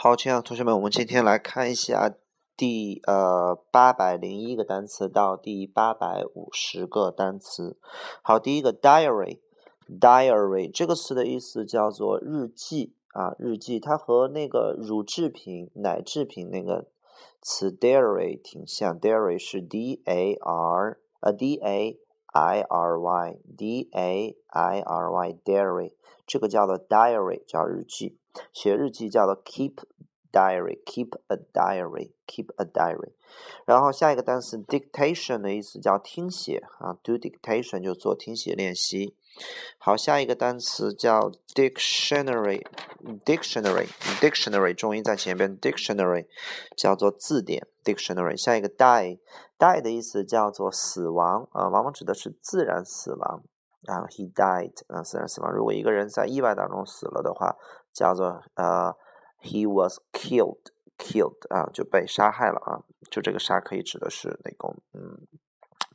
好，亲爱的同学们，我们今天来看一下第呃八百零一个单词到第八百五十个单词。好，第一个 diary，diary 这个词的意思叫做日记啊，日记。它和那个乳制品、奶制品那个词 diary 挺像，diary 是 d a r 呃 d a i r y d a i r y diary，这个叫做 diary，叫日记。写日记叫做 keep diary，keep a diary，keep a diary。然后下一个单词 dictation 的意思叫听写啊，do dictation 就做听写练习。好，下一个单词叫 dictionary，dictionary，dictionary 重音在前边，dictionary 叫做字典，dictionary。下一个 die，die 的意思叫做死亡啊，往往指的是自然死亡啊，he died 啊，自然死亡。如果一个人在意外当中死了的话。叫做呃，he was killed，killed 啊，就被杀害了啊，就这个杀可以指的是那种嗯，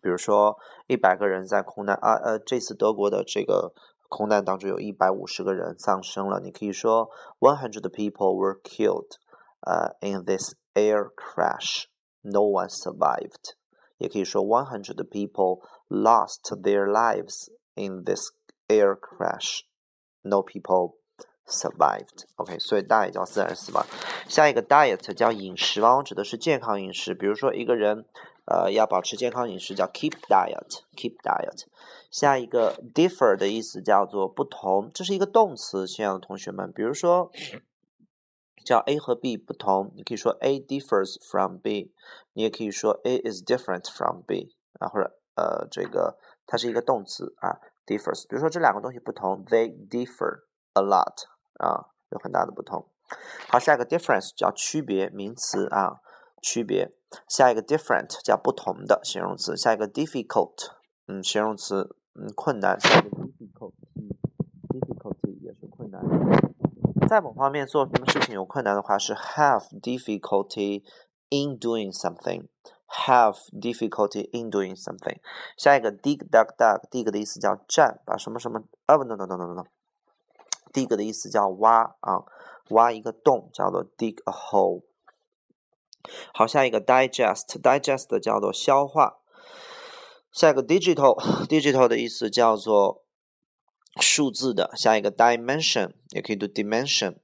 比如说一百个人在空难啊呃，这次德国的这个空难当中有一百五十个人丧生了，你可以说 one hundred people were killed，呃，in this air crash，no one survived，也可以说 one hundred people lost their lives in this air crash，no people。 survived，OK，所以 die 叫自然死亡。下一个 diet 叫饮食，往往指的是健康饮食。比如说一个人，呃，要保持健康饮食叫 keep diet，keep diet。下一个 differ 的意思叫做不同，这是一个动词，亲爱的同学们。比如说叫 A 和 B 不同，你可以说 A differs from B，你也可以说 A is different from B 啊，或者呃，这个它是一个动词啊，differs。比如说这两个东西不同，they differ a lot。啊，有很大的不同。好，下一个 difference 叫区别，名词啊，区别。下一个 different 叫不同的形容词。下一个 difficult，嗯，形容词，嗯，困难。下一个 difficulty，difficulty 也是困难。在某方面做什么事情有困难的话，是 have difficulty in doing something。have difficulty in doing something。下一个 dig dug dug，dig 的意思叫占，把什么什么，啊不，no no no no no。Dig 的意思叫挖啊，挖一个洞叫做 dig a hole。好，下一个 digest，digest 叫做消化。下一个 digital，digital 的意思叫做数字的。下一个 dimension 也可以读 dimension。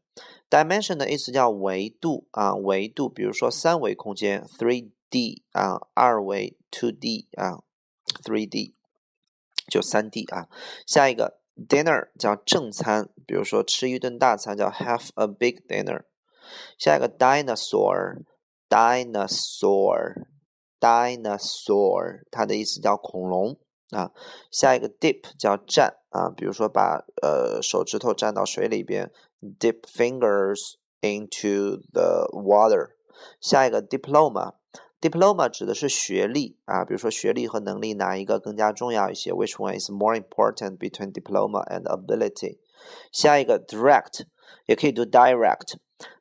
dimension 的意思叫维度啊，维度，比如说三维空间 three D 啊，二维 two D 啊，three D 就三 D 啊。下一个。Dinner 叫正餐，比如说吃一顿大餐叫 have a big dinner。下一个 dinosaur，dinosaur，dinosaur，它的意思叫恐龙啊。下一个 dip 叫蘸啊，比如说把呃手指头蘸到水里边，dip fingers into the water。下一个 diploma。Diploma 指的是学历啊，比如说学历和能力哪一个更加重要一些？Which one is more important between diploma and ability？下一个 direct 也可以读 direct。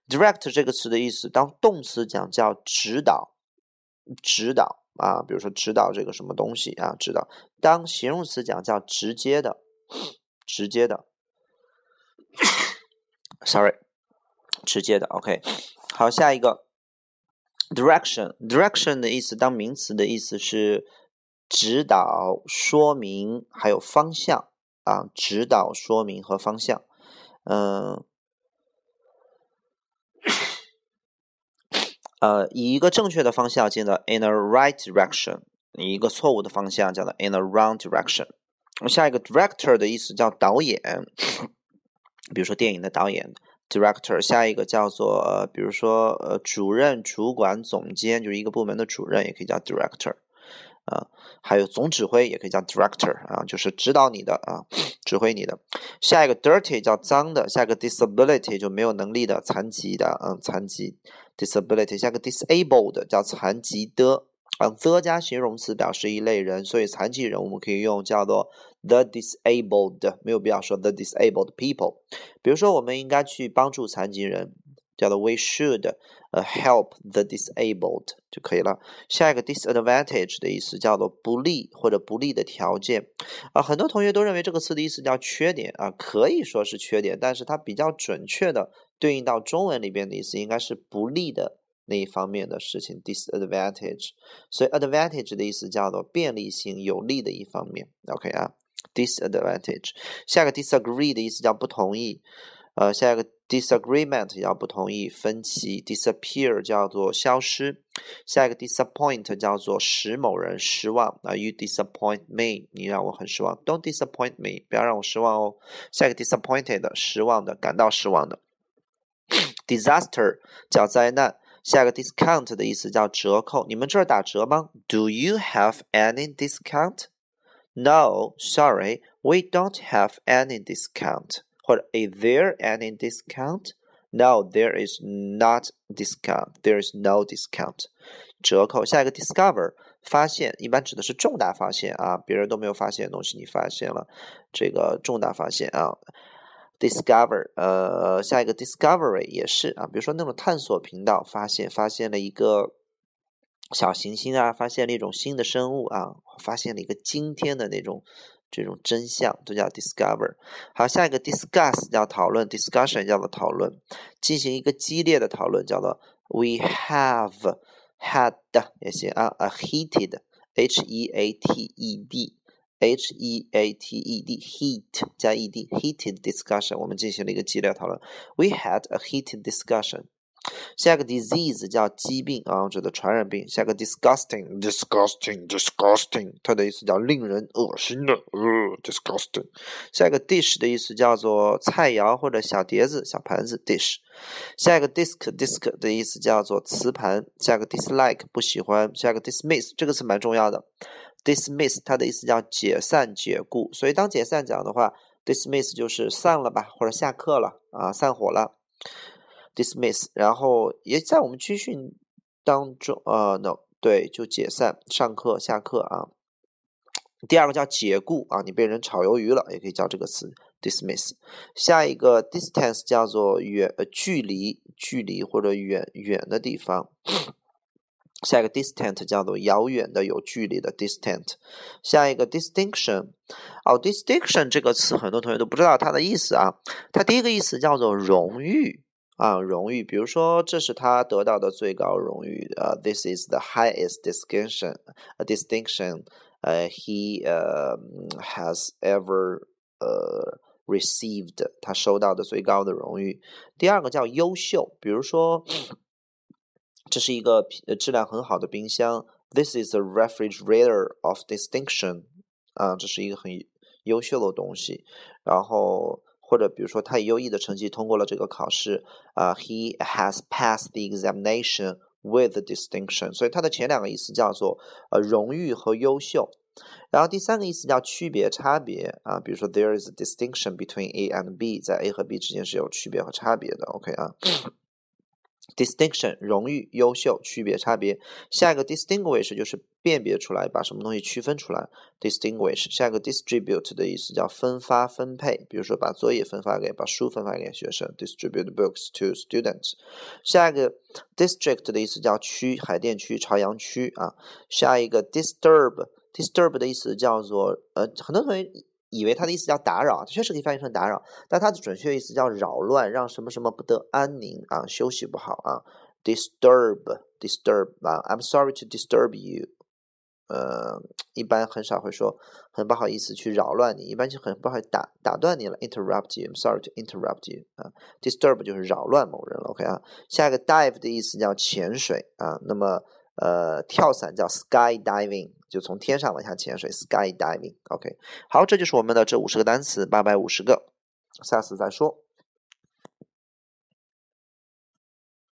direct 这个词的意思，当动词讲叫指导，指导啊，比如说指导这个什么东西啊，指导。当形容词讲叫直接的，直接的。Sorry，直接的。OK，好，下一个。Direction，direction 的意思，当名词的意思是指导、说明，还有方向啊，指导、说明和方向。嗯，呃，以一个正确的方向叫做 in a right direction，以一个错误的方向叫做 in a wrong direction。下一个 director 的意思叫导演，比如说电影的导演。Director，下一个叫做，比如说，呃，主任、主管、总监，就是一个部门的主任，也可以叫 Director，啊，还有总指挥也可以叫 Director，啊，就是指导你的啊，指挥你的。下一个 Dirty 叫脏的，下一个 Disability 就没有能力的、残疾的，嗯，残疾 Disability，下个 Disabled 叫残疾的。啊，the 加形容词表示一类人，所以残疾人我们可以用叫做 the disabled，没有必要说 the disabled people。比如说，我们应该去帮助残疾人，叫做 we should 呃 help the disabled 就可以了。下一个 disadvantage 的意思叫做不利或者不利的条件。啊，很多同学都认为这个词的意思叫缺点啊，可以说是缺点，但是它比较准确的对应到中文里边的意思应该是不利的那一方面的事情，disadvantage。所以 advantage 的意思叫做便利性、有利的一方面。OK 啊，disadvantage。下一个 disagree 的意思叫不同意。呃，下一个 disagreement 要不同意、分歧；disappear 叫做消失。下一个 disappoint 叫做使某人失望。啊，you disappoint me，你让我很失望。Don't disappoint me，不要让我失望哦。下一个 disappointed 失望的、感到失望的。disaster 叫灾难。下一个 discount 的意思叫折扣。你们这儿打折吗？Do you have any discount？No, sorry, we don't have any discount. 或者 Is there any discount? No, there is not discount. There is no discount. 折扣。下一个 discover 发现，一般指的是重大发现啊，别人都没有发现的东西，你发现了，这个重大发现啊。Discover 呃，下一个 discovery 也是啊，比如说那种探索频道，发现发现了一个小行星啊，发现了一种新的生物啊，发现了一个惊天的那种。这种真相都叫 discover。好，下一个 discuss 叫讨论，discussion 叫做讨论，进行一个激烈的讨论叫做 we have had 也行啊，a heated h e a t e d h e a t e d heat 加 e d heated discussion，我们进行了一个激烈讨论，we had a heated discussion。下一个 disease 叫疾病啊，指的传染病。下一个 disgusting，disgusting，disgusting，它的意思叫令人恶心的，呃，disgusting。下一个 dish 的意思叫做菜肴或者小碟子、小盘子，dish。下一个 disc，disc 的意思叫做磁盘。下一个 dislike 不喜欢。下一个 dismiss 这个词蛮重要的，dismiss 它的意思叫解散、解雇。所以当解散讲的话，dismiss 就是散了吧，或者下课了啊，散伙了。dismiss，然后也在我们军训当中，呃，no，对，就解散，上课、下课啊。第二个叫解雇啊，你被人炒鱿鱼了，也可以叫这个词 dismiss。下一个 distance 叫做远，呃，距离，距离或者远远的地方。下一个 distant 叫做遥远的、有距离的 distant。下一个 distinction，哦，distinction 这个词很多同学都不知道它的意思啊。它第一个意思叫做荣誉。啊，荣誉，比如说，这是他得到的最高荣誉，呃，this is the highest distinction，a distinction，呃，he 呃 has ever 呃 received，他收到的最高的荣誉。第二个叫优秀，比如说，这是一个质量很好的冰箱，this is a refrigerator of distinction，啊，这是一个很优秀的东西，然后。或者比如说他以优异的成绩通过了这个考试啊，He has passed the examination with distinction。所以它的前两个意思叫做呃荣誉和优秀，然后第三个意思叫区别差别啊，比如说 There is a distinction between A and B，在 A 和 B 之间是有区别和差别的。OK 啊。Distinction 荣誉、优秀、区别、差别。下一个 distinguish 就是辨别出来，把什么东西区分出来。distinguish 下一个 distribute 的意思叫分发、分配，比如说把作业分发给、把书分发给学生。distribute books to students。下一个 district 的意思叫区，海淀区、朝阳区啊。下一个 disturb，disturb 的意思叫做呃，很多同学。以为它的意思叫打扰，确实可以翻译成打扰，但它的准确意思叫扰乱，让什么什么不得安宁啊，休息不好啊，disturb，disturb 啊，I'm sorry to disturb you，呃，一般很少会说很不好意思去扰乱你，一般就很不好打打断你了，interrupt you，I'm sorry to interrupt you 啊，disturb 就是扰乱某人了，OK 啊，下一个 dive 的意思叫潜水啊，那么。呃，跳伞叫 skydiving，就从天上往下潜水，skydiving。OK，好，这就是我们的这五十个单词，八百五十个，下次再说。